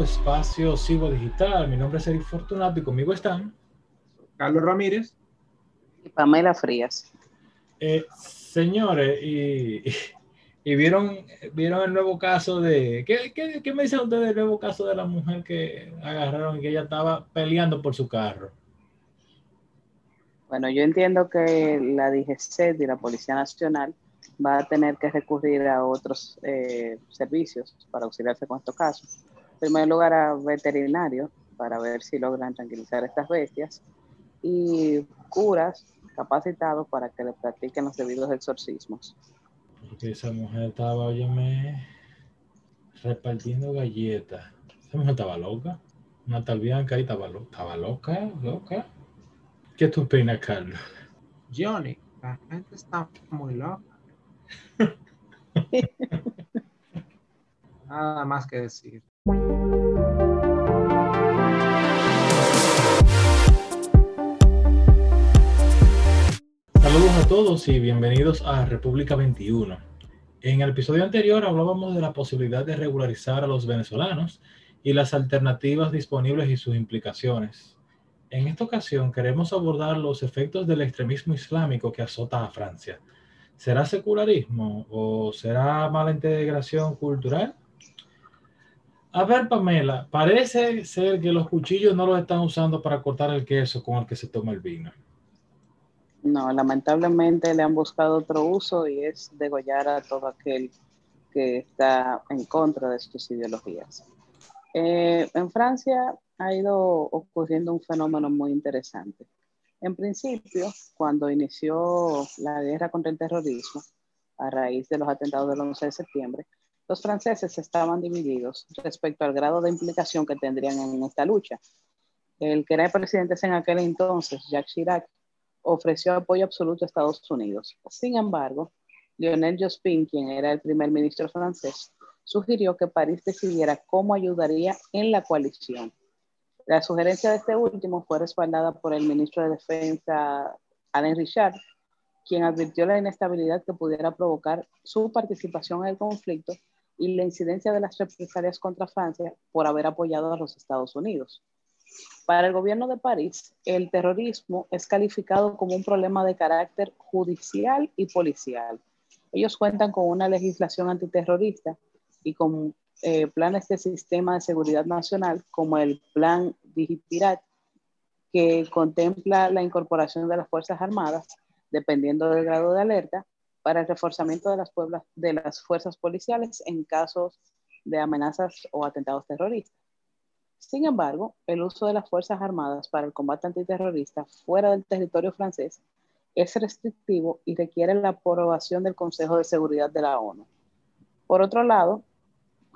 su espacio Sigo Digital. Mi nombre es Eric Fortunato y conmigo están Carlos Ramírez y Pamela Frías. Eh, señores, y, vieron, vieron el nuevo caso de. ¿qué, qué, me dicen ustedes del nuevo caso de la mujer que agarraron y que ella estaba peleando por su carro? Bueno, yo entiendo que la DGC y la Policía Nacional va a tener que recurrir a otros eh, servicios para auxiliarse con estos casos. En primer lugar, a veterinarios para ver si logran tranquilizar estas bestias y curas capacitados para que le practiquen los debidos exorcismos. Porque esa mujer estaba, óyeme, repartiendo galletas. Esa mujer estaba loca. Una tal Bianca ahí estaba, estaba loca, loca. ¿Qué tú opinas, Carlos? Johnny, la gente está muy loca. Nada más que decir. Saludos a todos y bienvenidos a República 21. En el episodio anterior hablábamos de la posibilidad de regularizar a los venezolanos y las alternativas disponibles y sus implicaciones. En esta ocasión queremos abordar los efectos del extremismo islámico que azota a Francia ¿Será secularismo o será mala integración cultural? A ver, Pamela, parece ser que los cuchillos no los están usando para cortar el queso con el que se toma el vino. No, lamentablemente le han buscado otro uso y es degollar a todo aquel que está en contra de sus ideologías. Eh, en Francia ha ido ocurriendo un fenómeno muy interesante. En principio, cuando inició la guerra contra el terrorismo, a raíz de los atentados del 11 de septiembre, los franceses estaban divididos respecto al grado de implicación que tendrían en esta lucha. El que era presidente en aquel entonces, Jacques Chirac, ofreció apoyo absoluto a Estados Unidos. Sin embargo, Lionel Jospin, quien era el primer ministro francés, sugirió que París decidiera cómo ayudaría en la coalición la sugerencia de este último fue respaldada por el ministro de Defensa, Alain Richard, quien advirtió la inestabilidad que pudiera provocar su participación en el conflicto y la incidencia de las represalias contra Francia por haber apoyado a los Estados Unidos. Para el gobierno de París, el terrorismo es calificado como un problema de carácter judicial y policial. Ellos cuentan con una legislación antiterrorista y con eh, planes de sistema de seguridad nacional, como el Plan Digitirat, que contempla la incorporación de las Fuerzas Armadas, dependiendo del grado de alerta, para el reforzamiento de las, de las fuerzas policiales en casos de amenazas o atentados terroristas. Sin embargo, el uso de las Fuerzas Armadas para el combate antiterrorista fuera del territorio francés es restrictivo y requiere la aprobación del Consejo de Seguridad de la ONU. Por otro lado,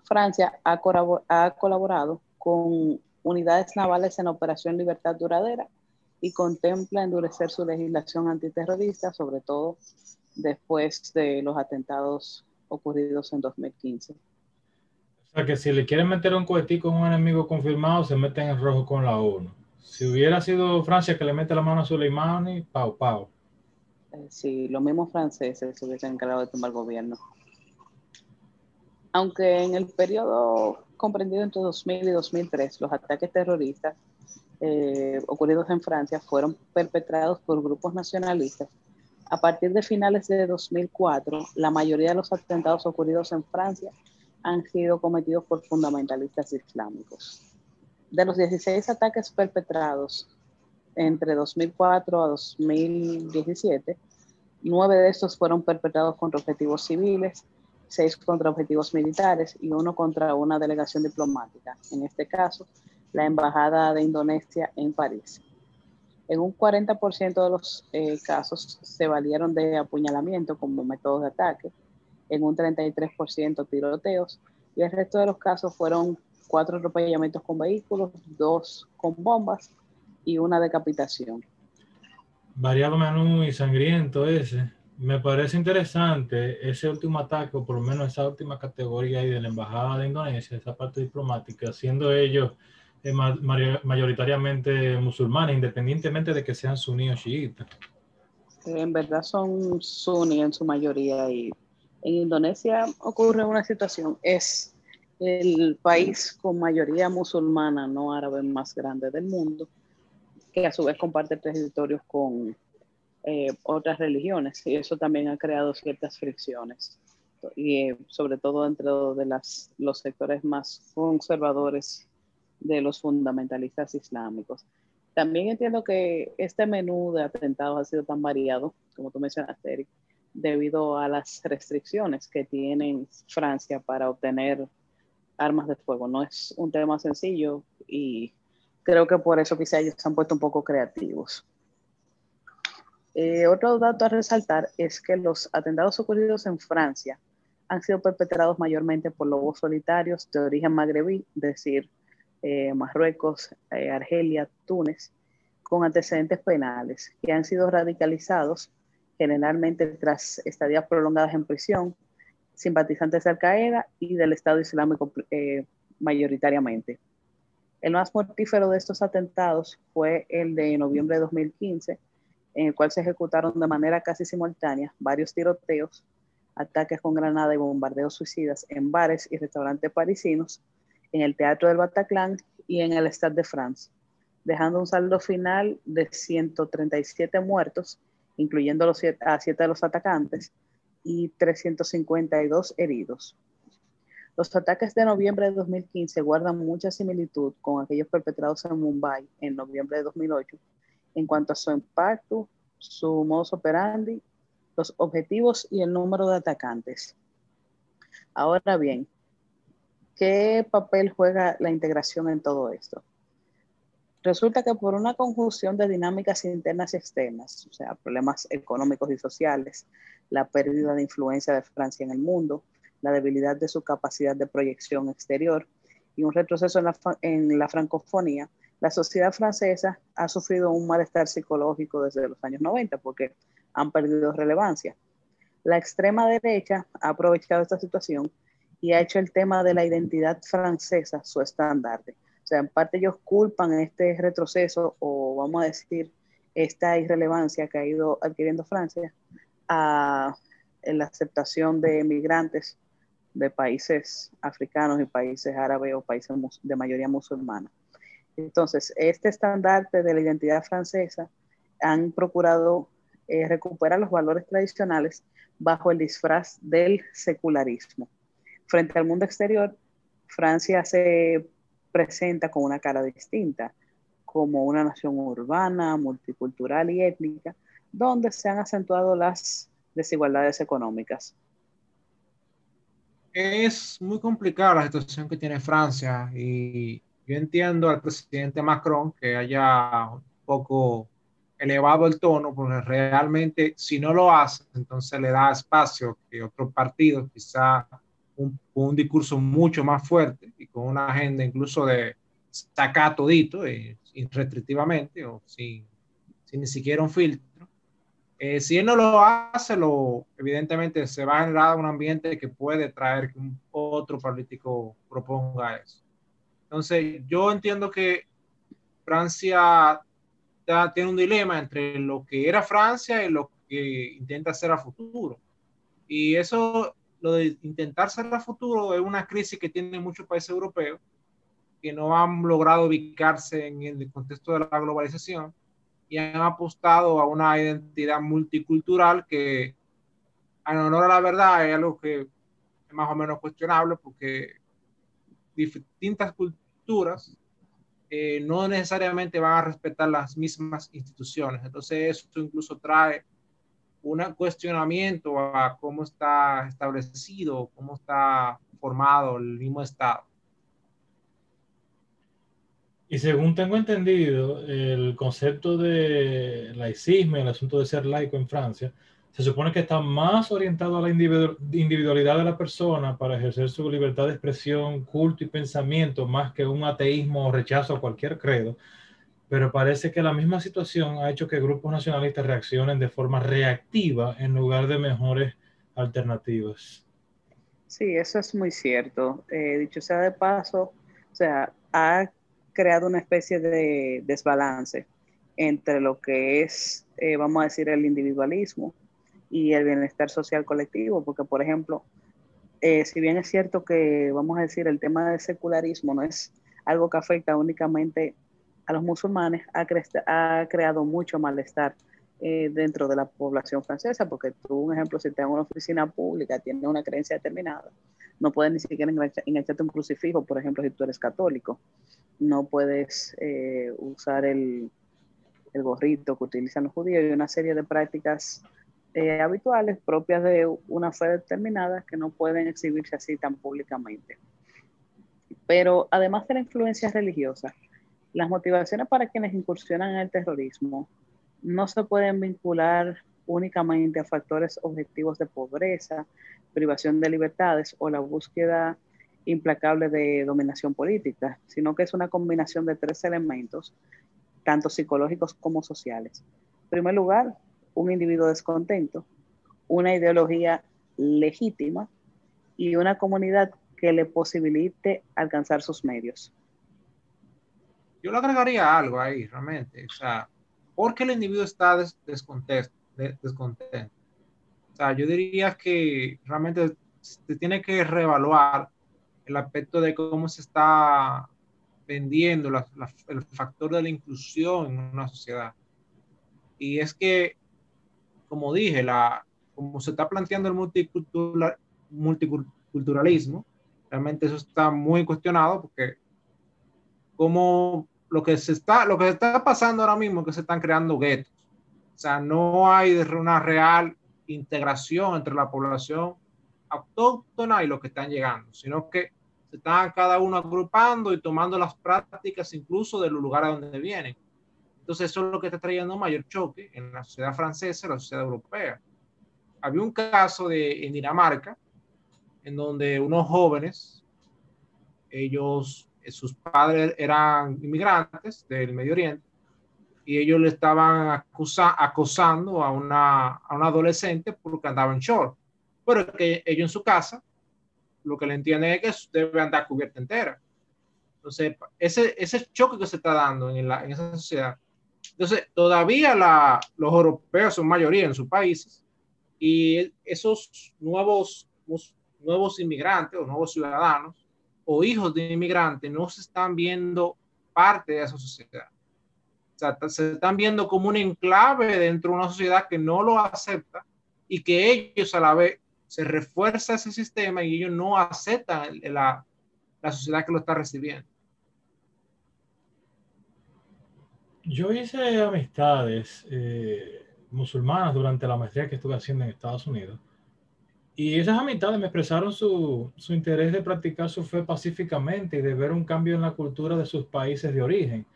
Francia ha, colaborado con unidades navales en Operación Libertad Duradera y contempla endurecer su legislación antiterrorista, sobre todo después de los atentados ocurridos en 2015. O sea que si le quieren meter un cohetico con un enemigo confirmado, se meten en rojo con la ONU. Si hubiera sido Francia que le mete la mano a Soleimani, pau, pau. Eh, sí, los mismos franceses se hubiesen encargado de tomar gobierno aunque en el periodo comprendido entre 2000 y 2003, los ataques terroristas eh, ocurridos en Francia fueron perpetrados por grupos nacionalistas. A partir de finales de 2004, la mayoría de los atentados ocurridos en Francia han sido cometidos por fundamentalistas islámicos. De los 16 ataques perpetrados entre 2004 a 2017, nueve de estos fueron perpetrados contra objetivos civiles, seis contra objetivos militares y uno contra una delegación diplomática, en este caso, la Embajada de Indonesia en París. En un 40% de los eh, casos se valieron de apuñalamiento como método de ataque, en un 33% tiroteos y el resto de los casos fueron cuatro atropellamientos con vehículos, dos con bombas y una decapitación. Variado menú y sangriento ese. Me parece interesante ese último ataque, o por lo menos esa última categoría ahí de la Embajada de Indonesia, esa parte diplomática, siendo ellos eh, mayoritariamente musulmanes, independientemente de que sean suníes o chiitas. En verdad son suníes en su mayoría y en Indonesia ocurre una situación, es el país con mayoría musulmana no árabe más grande del mundo, que a su vez comparte territorios con eh, otras religiones y eso también ha creado ciertas fricciones y eh, sobre todo dentro de los sectores más conservadores de los fundamentalistas islámicos. También entiendo que este menú de atentados ha sido tan variado, como tú mencionaste, Eric, debido a las restricciones que tiene Francia para obtener armas de fuego. No es un tema sencillo y creo que por eso quizá ellos se han puesto un poco creativos. Eh, otro dato a resaltar es que los atentados ocurridos en Francia han sido perpetrados mayormente por lobos solitarios de origen magrebí, es decir, eh, Marruecos, eh, Argelia, Túnez, con antecedentes penales, que han sido radicalizados generalmente tras estadías prolongadas en prisión, simpatizantes de Al-Qaeda y del Estado Islámico eh, mayoritariamente. El más mortífero de estos atentados fue el de noviembre de 2015, en el cual se ejecutaron de manera casi simultánea varios tiroteos, ataques con granada y bombardeos suicidas en bares y restaurantes parisinos en el Teatro del Bataclan y en el Stade de France, dejando un saldo final de 137 muertos, incluyendo a siete de los atacantes, y 352 heridos. Los ataques de noviembre de 2015 guardan mucha similitud con aquellos perpetrados en Mumbai en noviembre de 2008 en cuanto a su impacto, su modus operandi, los objetivos y el número de atacantes. Ahora bien, ¿Qué papel juega la integración en todo esto? Resulta que por una conjunción de dinámicas internas y externas, o sea, problemas económicos y sociales, la pérdida de influencia de Francia en el mundo, la debilidad de su capacidad de proyección exterior y un retroceso en la, en la francofonía, la sociedad francesa ha sufrido un malestar psicológico desde los años 90 porque han perdido relevancia. La extrema derecha ha aprovechado esta situación y ha hecho el tema de la identidad francesa su estandarte. O sea, en parte ellos culpan este retroceso o vamos a decir esta irrelevancia que ha ido adquiriendo Francia a la aceptación de migrantes de países africanos y países árabes o países de mayoría musulmana. Entonces, este estandarte de la identidad francesa han procurado eh, recuperar los valores tradicionales bajo el disfraz del secularismo frente al mundo exterior, Francia se presenta con una cara distinta, como una nación urbana, multicultural y étnica, donde se han acentuado las desigualdades económicas. Es muy complicada la situación que tiene Francia y yo entiendo al presidente Macron que haya un poco elevado el tono, porque realmente si no lo hace, entonces le da espacio que otros partidos quizá un, un, discurso mucho más fuerte y con una agenda incluso de sacar todito eh, restrictivamente o sin, sin, ni siquiera un filtro. Eh, si él no lo hace, lo, evidentemente se va a generar un ambiente que puede traer que un, otro político proponga eso. Entonces, yo entiendo que Francia tiene un dilema entre lo que era Francia y lo que intenta hacer a futuro. Y eso lo de intentar ser a futuro es una crisis que tienen muchos países europeos que no han logrado ubicarse en el contexto de la globalización y han apostado a una identidad multicultural que, en honor a la verdad, es algo que es más o menos cuestionable porque distintas culturas eh, no necesariamente van a respetar las mismas instituciones. Entonces, eso incluso trae un cuestionamiento a cómo está establecido, cómo está formado el mismo Estado. Y según tengo entendido, el concepto de laicismo, el asunto de ser laico en Francia, se supone que está más orientado a la individualidad de la persona para ejercer su libertad de expresión, culto y pensamiento, más que un ateísmo o rechazo a cualquier credo, pero parece que la misma situación ha hecho que grupos nacionalistas reaccionen de forma reactiva en lugar de mejores alternativas. Sí, eso es muy cierto. Eh, dicho sea de paso, o sea, ha creado una especie de desbalance entre lo que es, eh, vamos a decir, el individualismo y el bienestar social colectivo, porque, por ejemplo, eh, si bien es cierto que, vamos a decir, el tema del secularismo no es algo que afecta únicamente a los musulmanes, ha, creado mucho malestar eh, dentro de la población francesa, porque tú, un ejemplo, si te en una oficina pública, tienes una creencia determinada, no puedes ni siquiera engancharte un crucifijo, por ejemplo, si tú eres católico, no puedes eh, usar el, el, gorrito que utilizan los judíos y una serie de prácticas eh, habituales propias de una fe determinada que no pueden exhibirse así tan públicamente. Pero además de la influencia religiosa, las motivaciones para quienes incursionan en el terrorismo no se pueden vincular únicamente a factores objetivos de pobreza, privación de libertades o la búsqueda implacable de dominación política, sino que es una combinación de tres elementos, tanto psicológicos como sociales. En primer lugar, un individuo descontento, una ideología legítima y una comunidad que le posibilite alcanzar sus medios. Yo le agregaría algo ahí, realmente. O sea, porque el individuo está descontento, descontento. O sea, yo diría que realmente se tiene que reevaluar el aspecto de cómo se está vendiendo el factor de la inclusión en una sociedad. Y es que, como dije, la, como se está planteando el multicultural, multiculturalismo, realmente eso está muy cuestionado porque como lo que se está, lo que está pasando ahora mismo es que se están creando guetos. O sea, no hay una real integración entre la población autóctona y los que están llegando, sino que se están cada uno agrupando y tomando las prácticas incluso de los lugares donde vienen. Entonces eso es lo que está trayendo mayor choque en la sociedad francesa y la sociedad europea. Había un caso de, en Dinamarca en donde unos jóvenes, ellos sus padres eran inmigrantes del Medio Oriente y ellos le estaban acosando a una, a una adolescente porque andaba en short. Pero que ellos en su casa lo que le entienden es que debe andar cubierta entera. Entonces, ese, ese choque que se está dando en, la, en esa sociedad. Entonces, todavía la, los europeos son mayoría en sus países y esos nuevos, nuevos inmigrantes o nuevos ciudadanos o hijos de inmigrantes no se están viendo parte de esa sociedad. O sea, se están viendo como un enclave dentro de una sociedad que no lo acepta y que ellos a la vez se refuerza ese sistema y ellos no aceptan la, la sociedad que lo está recibiendo. Yo hice amistades eh, musulmanas durante la maestría que estuve haciendo en Estados Unidos y esas amistades me expresaron su, su, interés de practicar su fe pacíficamente y de ver un cambio en la cultura de sus países de origen.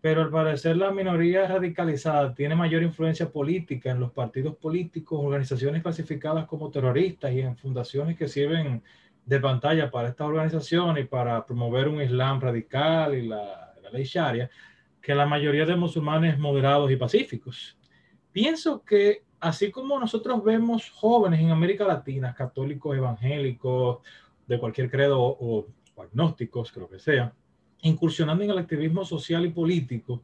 Pero al parecer la minoría radicalizada tiene mayor influencia política en los partidos políticos, organizaciones clasificadas como terroristas y en fundaciones que sirven de pantalla para esta organización y para promover un Islam radical y la, la ley Sharia, que la mayoría de musulmanes moderados y pacíficos. Pienso que así como nosotros vemos jóvenes en América Latina, católicos, evangélicos, de cualquier credo o, agnósticos, creo que sea, incursionando en el activismo social y político,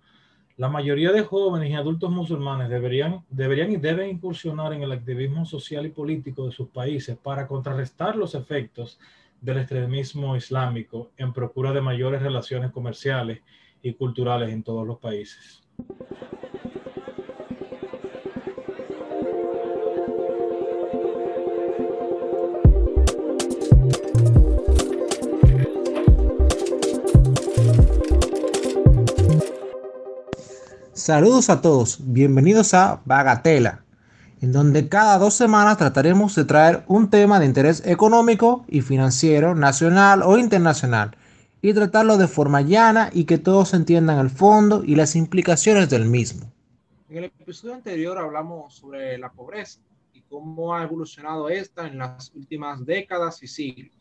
la mayoría de jóvenes y adultos musulmanes deberían, deberían y deben incursionar en el activismo social y político de sus países para contrarrestar los efectos del extremismo islámico en procura de mayores relaciones comerciales y culturales en todos los países. Saludos a todos, bienvenidos a Bagatela, en donde cada dos semanas trataremos de traer un tema de interés económico y financiero, nacional o internacional, y tratarlo de forma llana y que todos entiendan el fondo y las implicaciones del mismo. En el episodio anterior hablamos sobre la pobreza y cómo ha evolucionado esta en las últimas décadas y siglos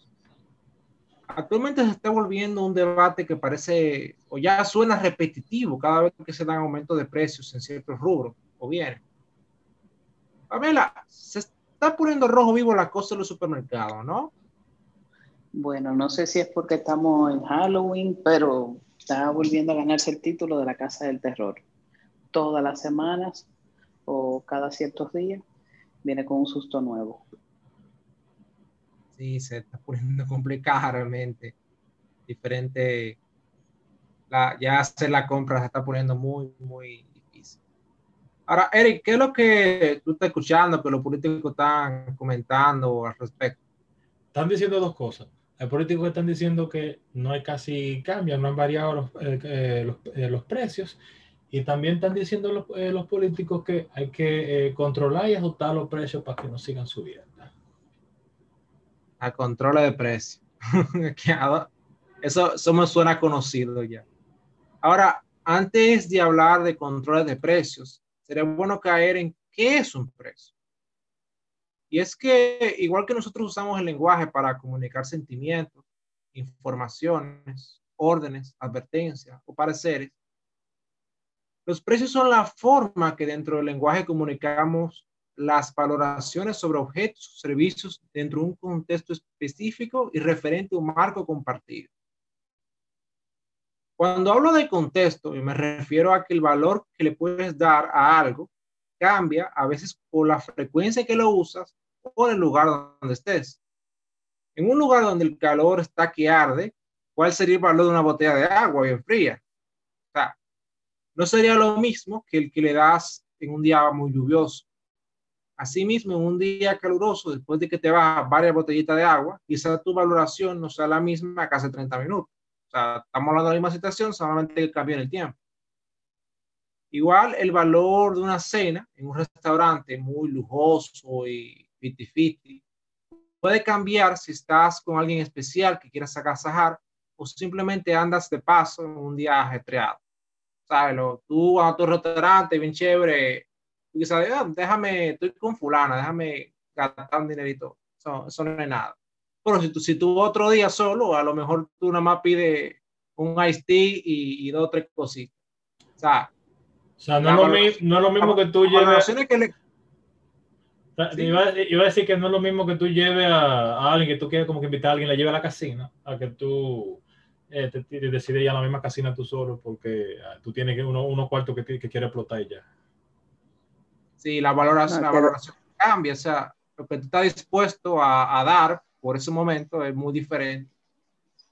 actualmente se está volviendo un debate que parece o ya suena repetitivo cada vez que se dan aumentos de precios en ciertos rubros o bienes. Pamela, se está poniendo rojo vivo la cosa de los supermercados, ¿no? Bueno, no sé si es porque estamos en Halloween, pero está volviendo a ganarse el título de la Casa del Terror. Todas las semanas o cada ciertos días viene con un susto nuevo. Sí, se está poniendo complicada realmente. Diferente, ya hacer la compra se está poniendo muy, muy difícil. Ahora, Eric, ¿qué es lo que tú estás escuchando que los políticos están comentando al respecto? Están diciendo dos cosas. Hay políticos que están diciendo que no hay casi cambios, no han variado los, eh, eh, eh, los precios y también están diciendo los, los políticos que hay que controlar y ajustar los precios para que no sigan subiendo. A control de precios. eso, eso me suena conocido ya. Ahora, antes de hablar de controles de precios, sería bueno caer en qué es un precio. Y es que, igual que nosotros usamos el lenguaje para comunicar sentimientos, informaciones, órdenes, advertencias o pareceres, los precios son la forma que dentro del lenguaje comunicamos las valoraciones sobre objetos o servicios dentro de un contexto específico y referente a un marco compartido. Cuando hablo de contexto, me refiero a que el valor que le puedes dar a algo cambia a veces por la frecuencia que lo usas o por el lugar donde estés. En un lugar donde el calor está que arde, ¿cuál sería el valor de una botella de agua bien fría? no sería lo mismo que el que le das en un día muy lluvioso. Asimismo, en un día caluroso, después de que te bajas varias botellitas de agua, quizá tu valoración no sea la misma que hace 30 minutos. O sea, estamos hablando de la misma situación, solamente que cambia en el tiempo. Igual el valor de una cena en un restaurante muy lujoso y fiti puede cambiar si estás con alguien especial que quieras agasajar o simplemente andas de paso en un día ajetreado. ¿sabes? tú a tu restaurante, bien chévere, tú sabes, ah, déjame, estoy con fulana, déjame gastar un dinerito. Eso, eso, no es nada. Pero si tú, si tú otro día solo, a lo mejor tú nada más pides un iced tea y, y dos o tres cositas. O sea, o sea no, es lo, no, es lo, mismo que tú lleves... Que le... Sí. Iba, iba, a decir que no es lo mismo que tú lleves a, a, alguien que tú quieres como que invitar a alguien, la lleve a la casina, a que tú eh, te, te decides ir a la misma casina tú solo porque uh, tú tienes que uno, uno cuarto que, que quiere explotar y ya. Sí, la valoración, no, la valoración cambia, o sea, lo que tú estás dispuesto a, a, dar por ese momento es muy diferente,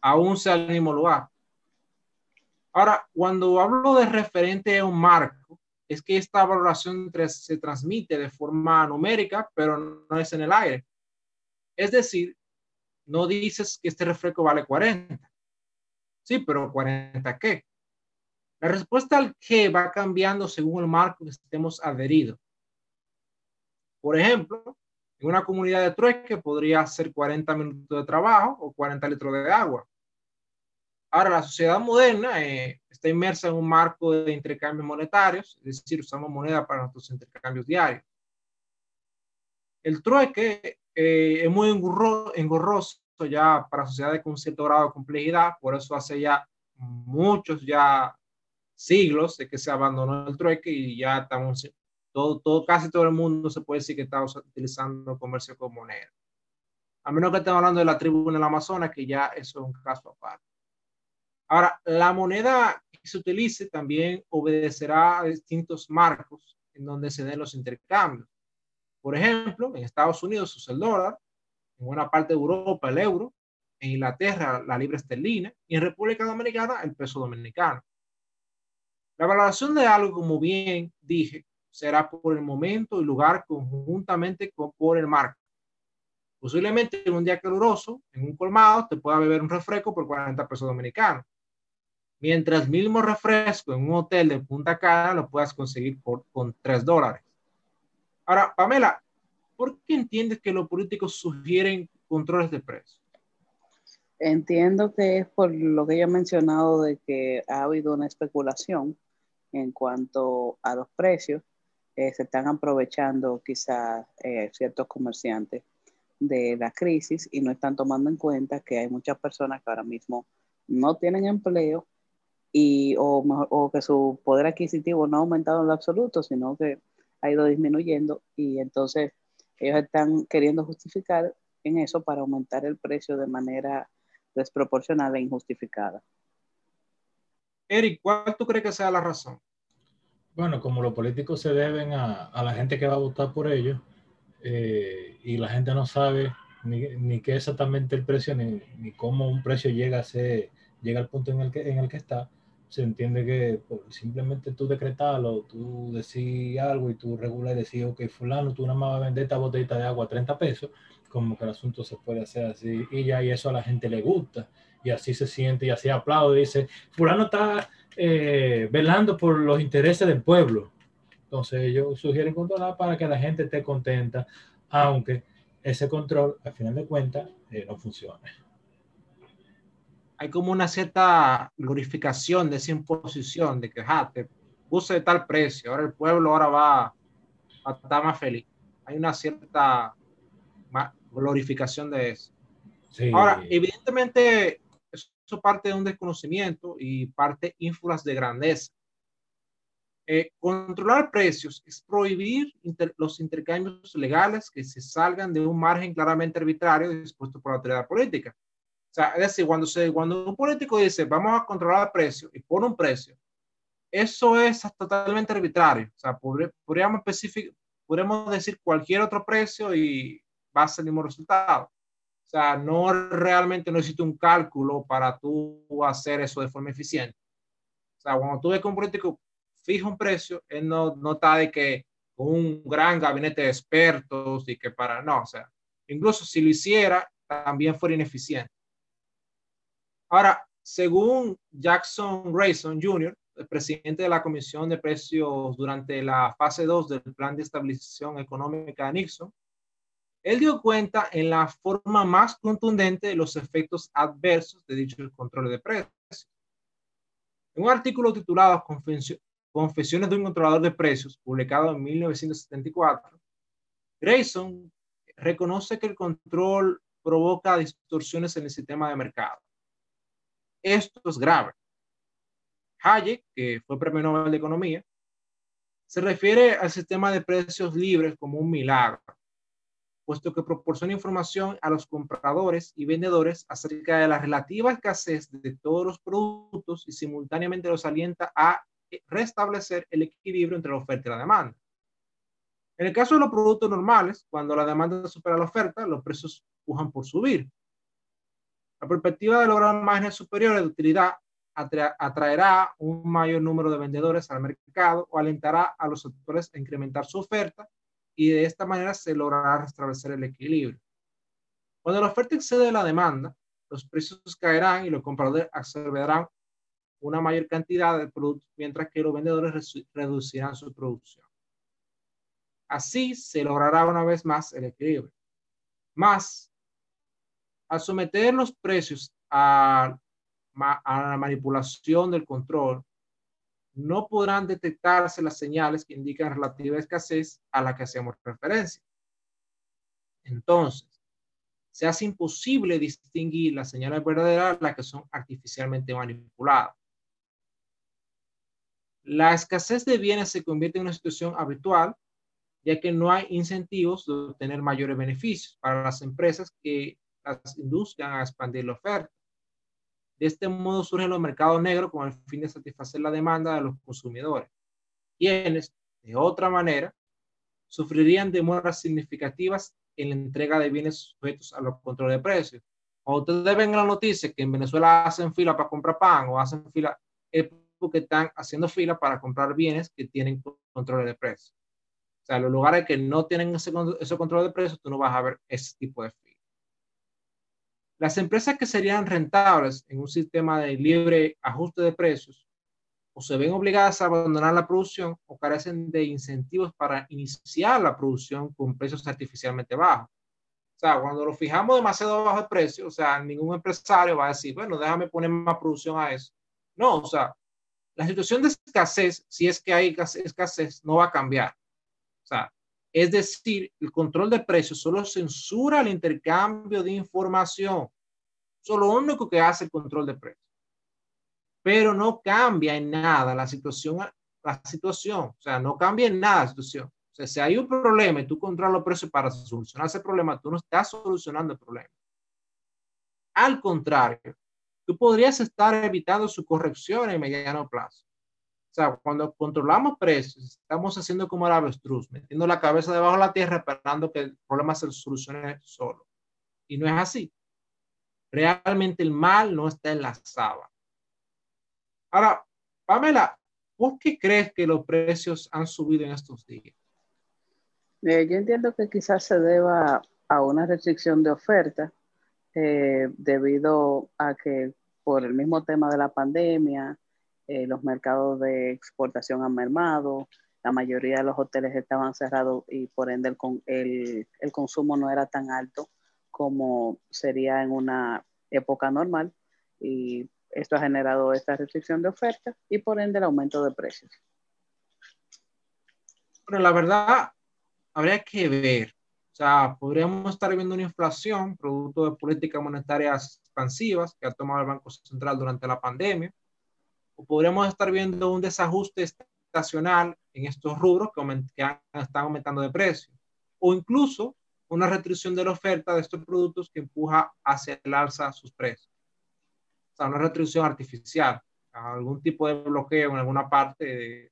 aún sea el mismo lugar. Ahora, cuando hablo de referente a un marco, es que esta valoración se transmite de forma numérica, pero no es en el aire. Es decir, no dices que este refresco vale 40, Sí, pero 40 qué? La respuesta al qué va cambiando según el marco que estemos adheridos. Por ejemplo, en una comunidad de trueque podría ser 40 minutos de trabajo o 40 litros de agua. Ahora, la sociedad moderna eh, está inmersa en un marco de intercambios monetarios, es decir, usamos moneda para nuestros intercambios diarios. El trueque eh, es muy engorroso ya para sociedades con cierto grado de complejidad, por eso hace ya muchos ya siglos de que se abandonó el trueque y ya estamos, todo, todo, casi todo el mundo se puede decir que está utilizando comercio con moneda. A menos que estemos hablando de la tribu en el Amazonas, que ya eso es un caso aparte. Ahora, la moneda que se utilice también obedecerá a distintos marcos en donde se den los intercambios. Por ejemplo, en Estados Unidos usa el dólar, en buena parte de Europa el euro, en Inglaterra la libra esterlina y en República Dominicana el peso dominicano. La valoración de algo, como bien dije, será por el momento y lugar conjuntamente con, por el marco. Posiblemente en un día caluroso, en un colmado, te pueda beber un refresco por 40 pesos dominicanos. Mientras mismo refresco en un hotel de Punta Cana lo puedas conseguir por, con 3 dólares. Ahora, Pamela, ¿por qué entiendes que los políticos sugieren controles de precios? Entiendo que es por lo que yo he mencionado de que ha habido una especulación en cuanto a los precios. Eh, se están aprovechando quizás eh, ciertos comerciantes de la crisis y no están tomando en cuenta que hay muchas personas que ahora mismo no tienen empleo y o, o que su poder adquisitivo no ha aumentado en lo absoluto, sino que ha ido disminuyendo y entonces ellos están queriendo justificar en eso para aumentar el precio de manera desproporcional e injustificada. Eric, ¿cuál tú crees que sea la razón? Bueno, como los políticos se deben a, a la gente que va a votar por ellos eh, y la gente no sabe ni, ni qué exactamente el precio, ni, ni, cómo un precio llega a ser, llega al punto en el que, en el que está. Se entiende que simplemente tú decretarlo, tú decís algo y tú regulas y decís, ok, fulano, tú nada más vas a vender esta botellita de agua a 30 pesos, como que el asunto se puede hacer así, y ya y eso a la gente le gusta, y así se siente, y así aplaude, y dice, fulano está eh, velando por los intereses del pueblo. Entonces ellos sugieren controlar para que la gente esté contenta, aunque ese control, al final de cuentas, eh, no funcione. Hay como una cierta glorificación de esa imposición, de que ja, te puse de tal precio, ahora el pueblo ahora va a estar más feliz. Hay una cierta glorificación de eso. Sí. Ahora, evidentemente, eso parte de un desconocimiento y parte ínfulas de grandeza. Eh, controlar precios es prohibir inter los intercambios legales que se salgan de un margen claramente arbitrario dispuesto por la autoridad política. O sea, es decir, cuando, se, cuando un político dice vamos a controlar el precio y pone un precio, eso es totalmente arbitrario. O sea, podríamos, podríamos decir cualquier otro precio y va a ser el mismo resultado. O sea, no realmente no existe un cálculo para tú hacer eso de forma eficiente. O sea, cuando tú ves que un político fija un precio, él no, no está de que un gran gabinete de expertos y que para, no, o sea, incluso si lo hiciera, también fuera ineficiente. Ahora, según Jackson Grayson Jr., el presidente de la Comisión de Precios durante la fase 2 del Plan de Estabilización Económica de Nixon, él dio cuenta en la forma más contundente de los efectos adversos de dicho control de precios. En un artículo titulado Confesiones de un controlador de precios, publicado en 1974, Grayson reconoce que el control provoca distorsiones en el sistema de mercado. Esto es grave. Hayek, que fue premio Nobel de Economía, se refiere al sistema de precios libres como un milagro, puesto que proporciona información a los compradores y vendedores acerca de la relativa escasez de todos los productos y simultáneamente los alienta a restablecer el equilibrio entre la oferta y la demanda. En el caso de los productos normales, cuando la demanda supera la oferta, los precios pujan por subir. La perspectiva de lograr márgenes superiores de utilidad atraerá un mayor número de vendedores al mercado o alentará a los sectores a incrementar su oferta y de esta manera se logrará restablecer el equilibrio. Cuando la oferta excede la demanda, los precios caerán y los compradores accederán una mayor cantidad de productos, mientras que los vendedores reducirán su producción. Así se logrará una vez más el equilibrio. Más, al someter los precios a, a la manipulación del control, no podrán detectarse las señales que indican relativa escasez a la que hacemos referencia. Entonces, se hace imposible distinguir las señales verdaderas las que son artificialmente manipuladas. La escasez de bienes se convierte en una situación habitual, ya que no hay incentivos de obtener mayores beneficios para las empresas que las induzcan a expandir la oferta. De este modo surgen los mercados negros con el fin de satisfacer la demanda de los consumidores, quienes, de otra manera, sufrirían demoras significativas en la entrega de bienes sujetos a los controles de precios. Cuando ustedes ven la noticia que en Venezuela hacen fila para comprar pan o hacen fila, es que están haciendo fila para comprar bienes que tienen control de precios. O sea, los lugares que no tienen ese, ese control de precios, tú no vas a ver ese tipo de fila. Las empresas que serían rentables en un sistema de libre ajuste de precios o se ven obligadas a abandonar la producción o carecen de incentivos para iniciar la producción con precios artificialmente bajos. O sea, cuando lo fijamos demasiado bajo el precio, o sea, ningún empresario va a decir, bueno, déjame poner más producción a eso. No, o sea, la situación de escasez, si es que hay escasez, no va a cambiar. O sea, es decir, el control de precios solo censura el intercambio de información. Solo lo único que hace el control de precios. Pero no cambia en nada la situación, la situación. O sea, no cambia en nada la situación. O sea, si hay un problema y tú controlas los precios para solucionar ese problema, tú no estás solucionando el problema. Al contrario, tú podrías estar evitando su corrección en mediano plazo. Sea, cuando controlamos precios, estamos haciendo como el avestruz, metiendo la cabeza debajo de la tierra esperando que el problema se solucione solo. Y no es así. Realmente el mal no está en la sábana. Ahora, Pamela, ¿por qué crees que los precios han subido en estos días? Eh, yo entiendo que quizás se deba a una restricción de oferta eh, debido a que por el mismo tema de la pandemia, eh, los mercados de exportación han mermado, la mayoría de los hoteles estaban cerrados y por ende el, el, consumo no era tan alto como sería en una época normal y esto ha generado esta restricción de oferta y por ende el aumento de precios. Bueno, la verdad, habría que ver. O sea, podríamos estar viendo una inflación producto de políticas monetarias expansivas que ha tomado el Banco Central durante la pandemia, o podríamos estar viendo un desajuste estacional en estos rubros que, están aumentando de precio, o incluso una restricción de la oferta de estos productos que empuja hacia el alza sus precios. O sea, una restricción artificial, algún tipo de bloqueo en alguna parte,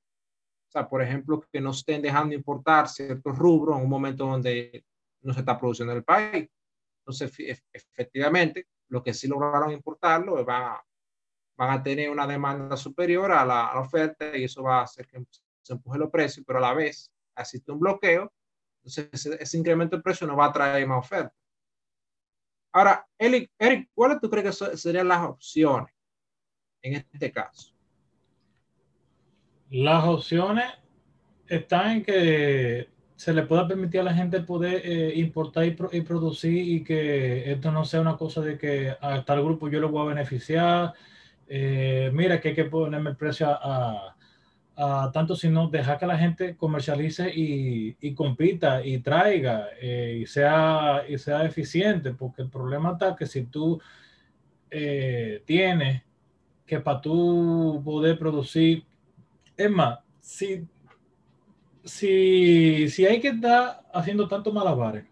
o sea, por ejemplo, que no estén dejando importar ciertos rubros en un momento donde no se está produciendo en el país. Entonces, efectivamente, lo que sí lograron importarlo va, van a tener una demanda superior a la, oferta y eso va a hacer que se empuje los precios, pero a la vez existe un bloqueo, entonces ese, incremento de precio no va a traer más oferta. Ahora, Eric, Eric ¿cuáles tú crees que serían las opciones en este caso? Las opciones están en que se le pueda permitir a la gente poder eh, importar y, producir y que esto no sea una cosa de que a tal grupo yo lo voy a beneficiar eh, mira que hay que ponerme el precio a, tanto, sino dejar que la gente comercialice y, compita y traiga eh, y, sea, eficiente, porque el problema está que si tú eh, tienes que para tú poder producir, es más, si, si, hay que estar haciendo tanto malabares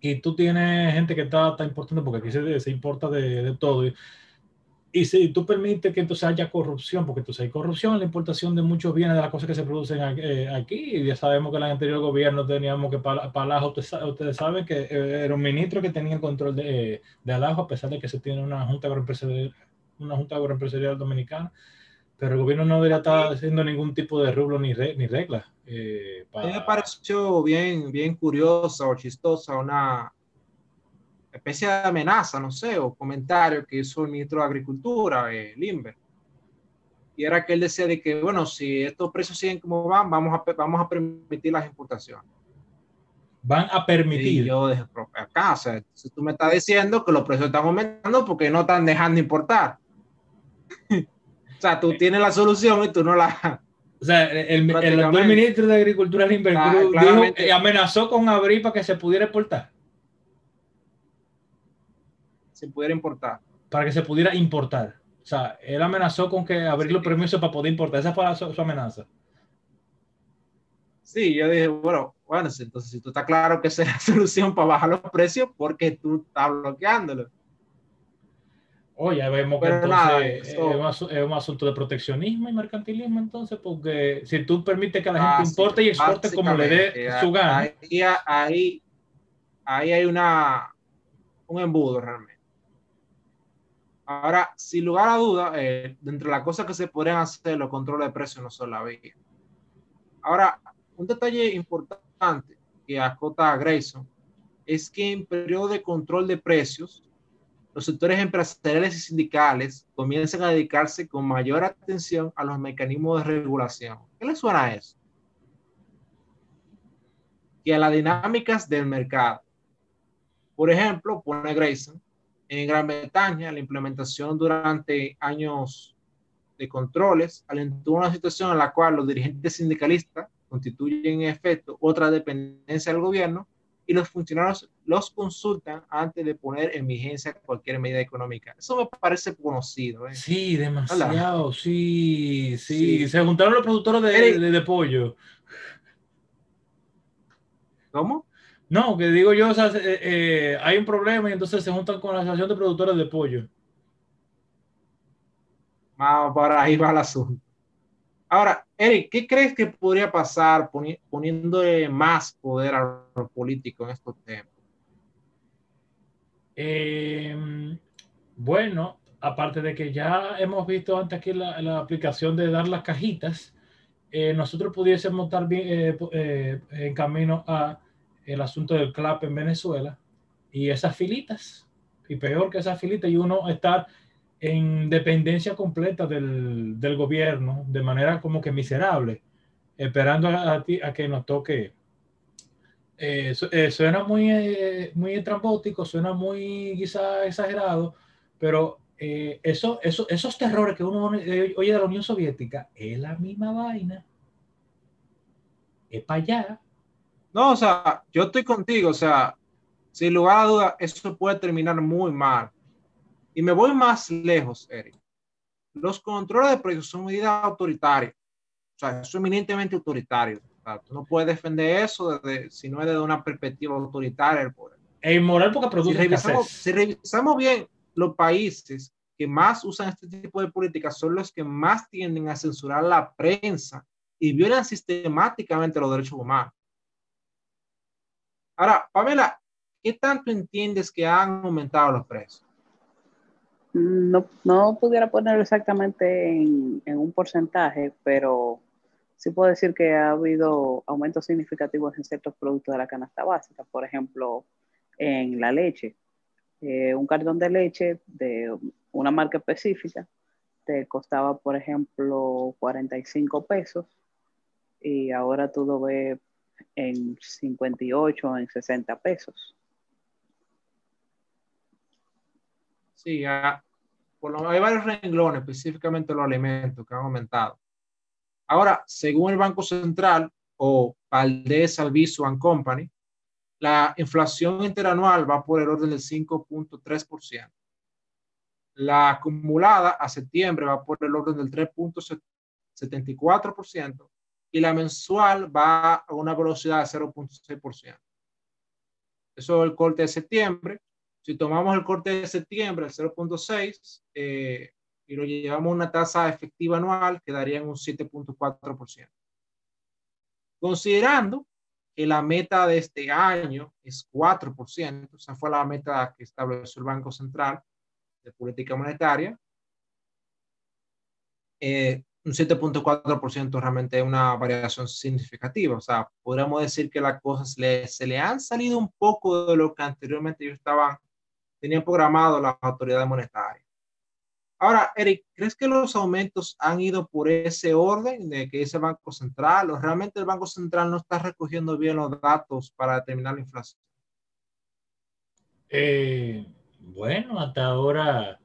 y tú tienes gente que está, está importando, porque aquí se, importa de, todo. Y si tú permites que entonces haya corrupción, porque entonces hay corrupción en la importación de muchos bienes de las cosas que se producen eh, aquí, y ya sabemos que en el anterior gobierno teníamos que para, para ustedes, saben que eh, era un ministro que tenía el control de, de Alajo, a pesar de que se tiene una junta agroempresarial, una junta agroempresarial dominicana, pero el gobierno no debería estar haciendo ningún tipo de rublo ni, ni reglas. Eh, para... me pareció bien, bien curiosa o chistosa una, especie de amenaza, no sé, o comentario que hizo el ministro de Agricultura, eh, Limber. Y era que él decía de que, bueno, si estos precios siguen como van, vamos a, vamos a permitir las importaciones. Van a permitir. Y yo dije, acá, o sea, si tú me estás diciendo que los precios están aumentando porque no están dejando importar. o sea, tú tienes la solución y tú no la... O sea, el, el, actual ministro de Agricultura, Limber, dijo, eh, amenazó con abrir para que se pudiera exportar se pudiera importar. Para que se pudiera importar. O sea, él amenazó con que abrir los permisos para poder importar. Esa fue su, amenaza. Sí, yo dije, bueno, bueno, entonces si tú estás claro que esa es la solución para bajar los precios, ¿por qué tú estás bloqueándolo? Oye, vemos que entonces es, un, asunto de proteccionismo y mercantilismo, entonces, porque si tú permites que la gente importe y exporte como le dé su gana. Ahí, ahí, ahí hay una, un embudo realmente. Ahora, sin lugar a duda, eh, entre las cosas que se podrían hacer, los controles de precios no son la vía. Ahora, un detalle importante que acota Grayson es que en periodo de control de precios, los sectores empresariales y sindicales comienzan a dedicarse con mayor atención a los mecanismos de regulación. ¿Qué le suena a eso? Que a las dinámicas del mercado. Por ejemplo, pone Grayson, en Gran Bretaña, la implementación durante años de controles alentó una situación en la cual los dirigentes sindicalistas constituyen en efecto otra dependencia del gobierno y los funcionarios los consultan antes de poner en vigencia cualquier medida económica. Eso me parece conocido. ¿eh? Sí, demasiado, sí, sí, Se juntaron los productores de, de pollo. ¿Cómo? No, que digo yo, o sea, eh, eh, hay un problema y entonces se juntan con la asociación de productores de pollo. Vamos, para ahí va el asunto. Ahora, Eric, ¿qué crees que podría pasar poniendo más poder a los políticos en estos temas? Em, bueno, aparte de que ya hemos visto antes aquí la, aplicación de dar las cajitas, eh, nosotros pudiésemos estar bien, eh, en camino a el asunto del CLAP en Venezuela y esas filitas, y peor que esas filitas, y uno estar en dependencia completa del, del gobierno, de manera como que miserable, esperando a, a que nos toque eh, eh, suena muy, eh, muy estrambótico, suena muy quizá exagerado, pero eso, eso, esos terrores que uno oye de la Unión Soviética es la misma vaina. Es para allá. No, o sea, yo estoy contigo, o sea, sin lugar a dudas, eso puede terminar muy mal. Y me voy más lejos, Eric. Los controles de precios son medidas autoritarias. O sea, son eminentemente autoritarios tú no puedes defender eso desde, si no es desde una perspectiva autoritaria E inmoral porque produce si revisamos, si revisamos bien los países que más usan este tipo de políticas son los que más tienden a censurar la prensa y violan sistemáticamente los derechos humanos. Ahora, Pamela, ¿qué tanto entiendes que han aumentado los precios? No, no pudiera ponerlo exactamente en, en un porcentaje, pero sí puedo decir que ha habido aumentos significativos en ciertos productos de la canasta básica, por ejemplo, en la leche. Eh, un cartón de leche de una marca específica te costaba, por ejemplo, 45 pesos y ahora tú lo ves en 58, en 60 pesos. Sí, por lo, hay varios renglones, específicamente los alimentos, que han aumentado. Ahora, según el Banco Central o Valdez Alviso and Company, la inflación interanual va por el orden del 5.3%. La acumulada a septiembre va por el orden del 3.74% y la mensual va a una velocidad de 0.6%. Eso es el corte de septiembre. Si tomamos el corte de septiembre, el 0.6, eh, y lo llevamos a una tasa efectiva anual, quedaría en un 7.4%. Considerando que la meta de este año es 4%, o sea, fue la meta que estableció el Banco Central de política monetaria, eh, un 7.4% realmente es una variación significativa. O sea, podríamos decir que las cosas se le han salido un poco de lo que anteriormente yo estaba, tenían programado las autoridades monetarias. Ahora, Eric, ¿crees que los aumentos han ido por ese orden de que ese Banco Central o realmente el Banco Central no está recogiendo bien los datos para determinar la inflación? Eh, bueno, hasta ahora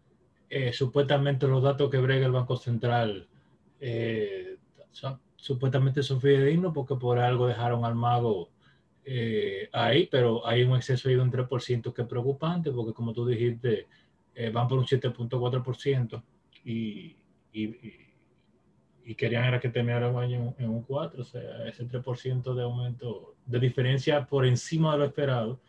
eh, supuestamente los datos que brega el Banco Central eh, son, supuestamente son fidedignos porque por algo dejaron al mago ahí, pero hay un exceso de un 3% que es preocupante porque como tú dijiste, eh, van por un 7.4% y, y, y, querían era que terminara el año en, un 4, o sea, ese 3% de aumento, de diferencia por encima de lo esperado,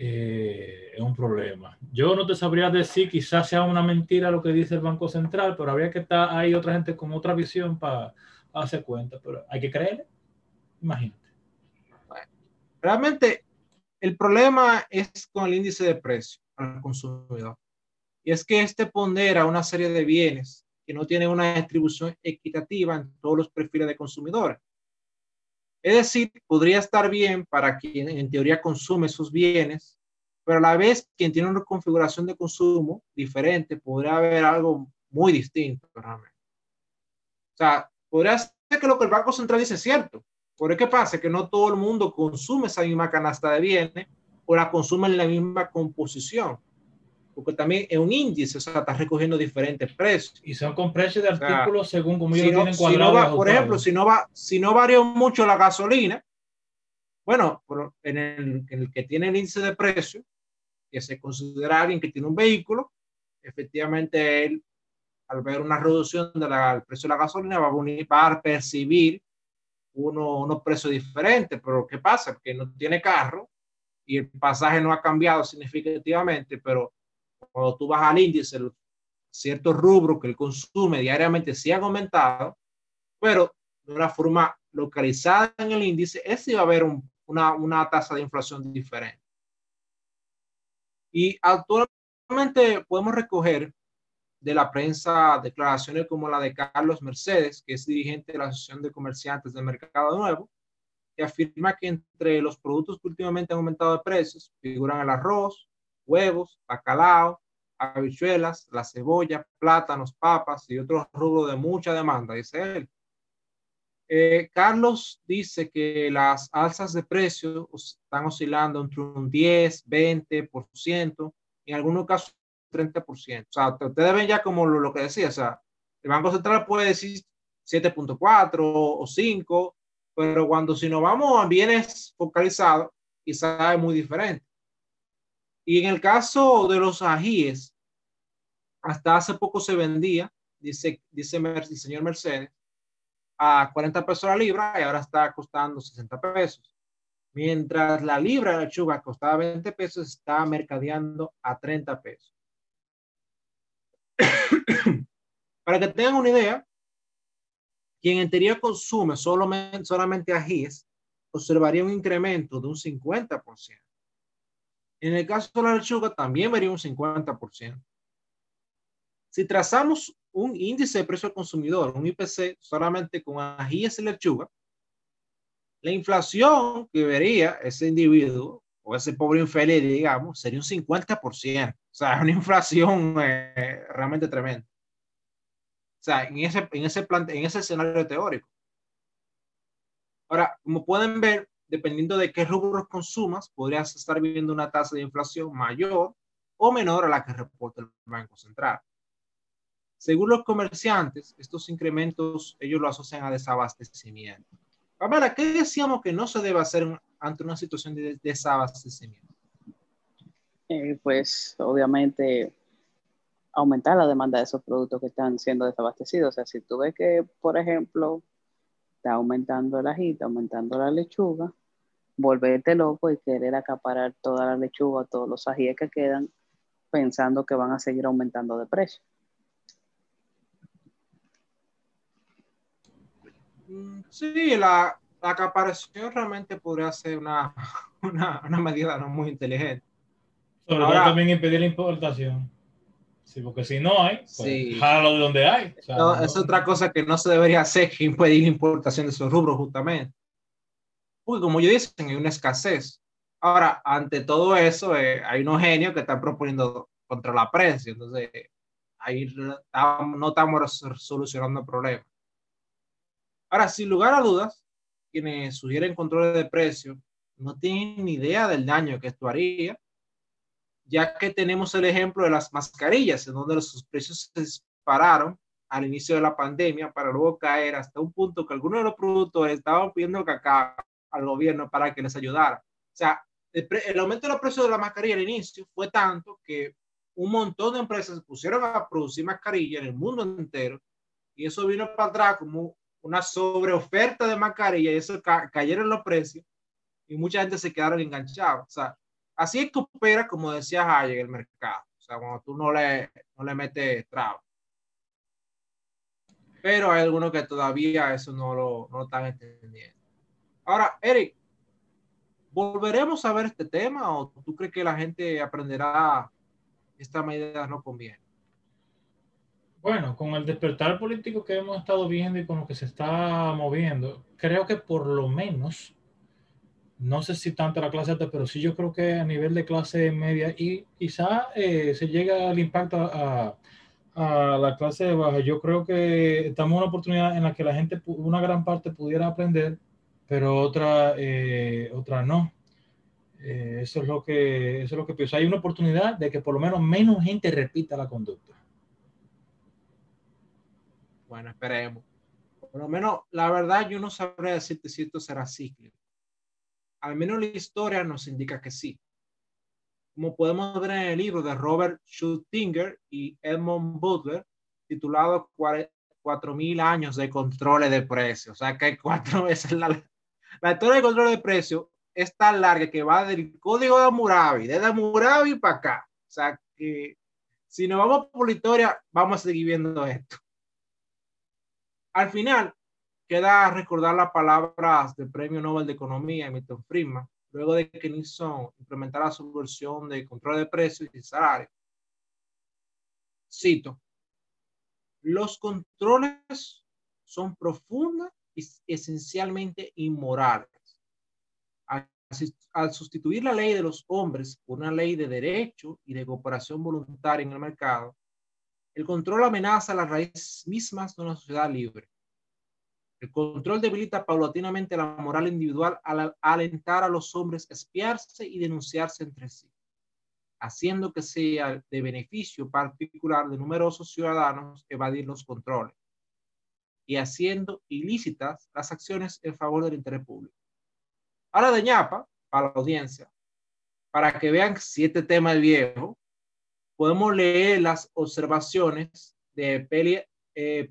eh, es un problema. Yo no te sabría decir, quizás sea una mentira lo que dice el Banco Central, pero habría que estar ahí otra gente con otra visión para hacer cuenta, pero hay que creerle, imagínate. realmente el problema es con el índice de precio al consumidor. Y es que este pondera una serie de bienes que no tienen una distribución equitativa en todos los perfiles de consumidores. Es decir, podría estar bien para quien en teoría consume esos bienes, pero a la vez quien tiene una configuración de consumo diferente, podría haber algo muy distinto realmente. O sea, podría ser que lo que el Banco Central dice es cierto, pero ¿qué pasa? Que no todo el mundo consume esa misma canasta de bienes o la consumen en la misma composición. Porque también es un índice, o sea, está recogiendo diferentes precios. Y son con precios de artículos según como ellos tienen cuadrado. por ejemplo, si no, va, si no varió mucho la gasolina, bueno, en el, en el que tiene el índice de precio, que se considera alguien que tiene un vehículo, efectivamente él, al ver una reducción del precio de la gasolina, va a, va a percibir uno, unos precios diferentes. Pero ¿qué pasa? Que no tiene carro, y el pasaje no ha cambiado significativamente, pero cuando tú vas al índice, ciertos rubros que él consume diariamente sí han aumentado, pero de una forma localizada en el índice, ese va a haber una, una tasa de inflación diferente. Y actualmente podemos recoger de la prensa declaraciones como la de Carlos Mercedes, que es dirigente de la Asociación de Comerciantes del Mercado Nuevo, que afirma que entre los productos que últimamente han aumentado de precios figuran el arroz, huevos, bacalao, habichuelas, la cebolla, plátanos, papas y otros rubros de mucha demanda, dice él. Eh, Carlos dice que las alzas de precios están oscilando entre un 10, 20%, en algunos casos 30%. O sea, ustedes ven ya como lo, que decía, o sea, el Banco Central puede decir 7.4 o 5, pero cuando si nos vamos a bienes focalizados, quizá es muy diferente. Y en el caso de los ajíes, hasta hace poco se vendía, dice, dice el señor Mercedes, a 40 pesos la libra y ahora está costando 60 pesos. Mientras la libra de lechuga costaba 20 pesos, está mercadeando a 30 pesos. Para que tengan una idea, quien en teoría consume solamente, solamente ajíes, observaría un incremento de un 50%. En el caso de la lechuga también vería un 50%. Si trazamos un índice de precio al consumidor, un IPC, solamente con ajíes y lechuga, la inflación que vería ese individuo o ese pobre infeliz, digamos, sería un 50%. O sea, una inflación eh, realmente tremenda. O sea, en ese, en ese, plan, en ese escenario teórico. Ahora, como pueden ver, dependiendo de qué rubros consumas, podrías estar viviendo una tasa de inflación mayor o menor a la que reporta el Banco Central. Según los comerciantes, estos incrementos ellos lo asocian a desabastecimiento. Pamela, ¿qué decíamos que no se debe hacer ante una situación de desabastecimiento? Eh, pues obviamente aumentar la demanda de esos productos que están siendo desabastecidos. O sea, si tú ves que, por ejemplo, está aumentando el ají, está aumentando la lechuga, volverte loco y querer acaparar toda la lechuga, todos los ajíes que quedan, pensando que van a seguir aumentando de precio. Sí, la, acaparación realmente podría ser una, una, medida no muy inteligente. Sobre todo también impedir la importación. Sí, porque si no hay, pues sí. de donde hay. Es otra cosa que no se debería hacer, que impedir la importación de esos rubros justamente. Porque como yo dicen, hay una escasez. Ahora, ante todo eso, eh, hay unos genios que están proponiendo controlar precio. Entonces, ahí no estamos solucionando el problema. Ahora, sin lugar a dudas, quienes sugieren control de precio no tienen ni idea del daño que esto haría ya que tenemos el ejemplo de las mascarillas, en donde los precios se dispararon al inicio de la pandemia para luego caer hasta un punto que algunos de los productores estaban pidiendo cacao al gobierno para que les ayudara. O sea, el, aumento de los precios de la mascarilla al inicio fue tanto que un montón de empresas pusieron a producir mascarillas en el mundo entero y eso vino para atrás como una sobreoferta de mascarilla y eso cayeron los precios y mucha gente se quedaron enganchados. O sea, Así es que opera, como decía Hayek, el mercado. O sea, cuando tú no le, no le metes trabas. Pero hay algunos que todavía eso no lo, no están entendiendo. Ahora, Eric, ¿volveremos a ver este tema o tú crees que la gente aprenderá esta medida no conviene? Bueno, con el despertar político que hemos estado viendo y con lo que se está moviendo, creo que por lo menos no sé si tanto la clase alta, pero sí yo creo que a nivel de clase media y quizá eh, se llega al impacto a, la clase baja. Yo creo que estamos en una oportunidad en la que la gente, una gran parte pudiera aprender, pero otra, eh, otra no. Eh, eso, es lo que, eso es lo que pienso. Hay una oportunidad de que por lo menos menos gente repita la conducta. Bueno, esperemos. Por lo menos, la verdad, yo no sabré decirte si esto será cíclico al menos la historia nos indica que sí. Como podemos ver en el libro de Robert Schuttinger y Edmund Butler, titulado 4.000 años de control de precios. O sea que hay cuatro veces la, la historia de control de precios es tan larga que va del código de Hammurabi, desde Hammurabi para acá. O sea que si nos vamos por la historia, vamos a seguir viendo esto. Al final, queda recordar las palabras del Premio Nobel de Economía, Milton Friedman, luego de que Nixon implementara su versión de control de precios y salarios. Cito, los controles son profundas y esencialmente inmorales. Al, sustituir la ley de los hombres por una ley de derecho y de cooperación voluntaria en el mercado, el control amenaza las raíces mismas de una sociedad libre. El control debilita paulatinamente la moral individual al alentar a los hombres a espiarse y denunciarse entre sí, haciendo que sea de beneficio particular de numerosos ciudadanos evadir los controles y haciendo ilícitas las acciones en favor del interés público. Ahora de ñapa, para la audiencia, para que vean siete temas de viejo, podemos leer las observaciones de Peli, eh,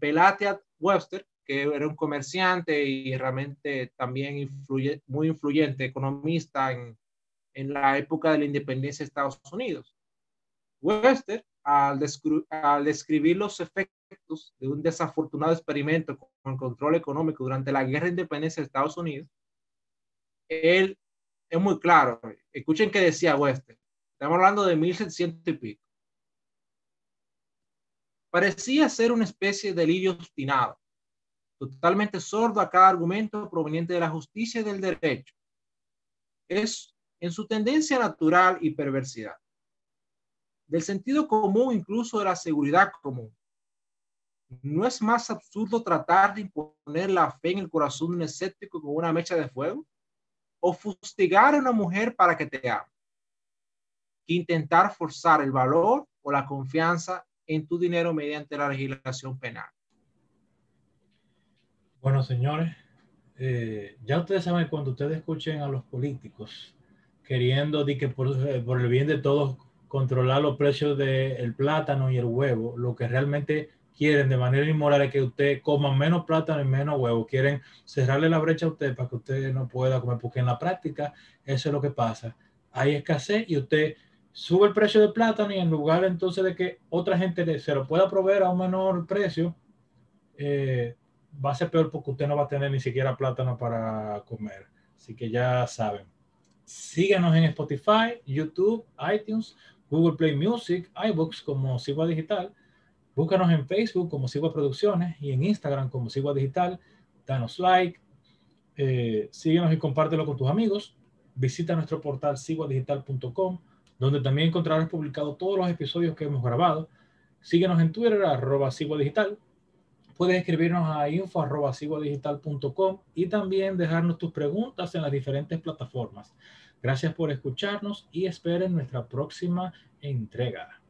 Webster, que era un comerciante y realmente también influye, muy influyente economista en, en la época de la independencia de Estados Unidos. Webster, al, al describir los efectos de un desafortunado experimento con el control económico durante la guerra de independencia de Estados Unidos, él es muy claro. Escuchen que decía Wester. Estamos hablando de 1700 y pico. Parecía ser una especie de delirio obstinado, totalmente sordo a cada argumento proveniente de la justicia y del derecho. Es en su tendencia natural y perversidad, del sentido común, incluso de la seguridad común, ¿No es más absurdo tratar de imponer la fe en el corazón de un escéptico con una mecha de fuego? ¿O fustigar a una mujer para que te ame? Que intentar forzar el valor o la confianza en tu dinero mediante la legislación penal. Bueno, señores, eh, ya ustedes saben cuando ustedes escuchen a los políticos queriendo de que por, eh, por el bien de todos controlar los precios del plátano y el huevo, lo que realmente quieren de manera inmoral que usted coma menos plátano y menos huevo. Quieren cerrarle la brecha a usted para que usted no pueda comer, porque en la práctica eso es lo que pasa. Hay escasez y usted sube el precio del plátano y en lugar entonces de que otra gente se lo pueda proveer a un menor precio, eh, va a ser peor porque usted no va a tener ni siquiera plátano para comer. Así que ya saben. Síganos en Spotify, YouTube, iTunes, Google Play Music, iBooks como Sigua Digital Búscanos en Facebook como Sigua Producciones y en Instagram como Sigua Digital. Danos like, eh, síguenos y compártelo con tus amigos. Visita nuestro portal siguadigital.com, donde también encontrarás publicados todos los episodios que hemos grabado. Síguenos en Twitter, arroba Digital. Puedes escribirnos a info arroba y también dejarnos tus preguntas en las diferentes plataformas. Gracias por escucharnos y esperen nuestra próxima entrega.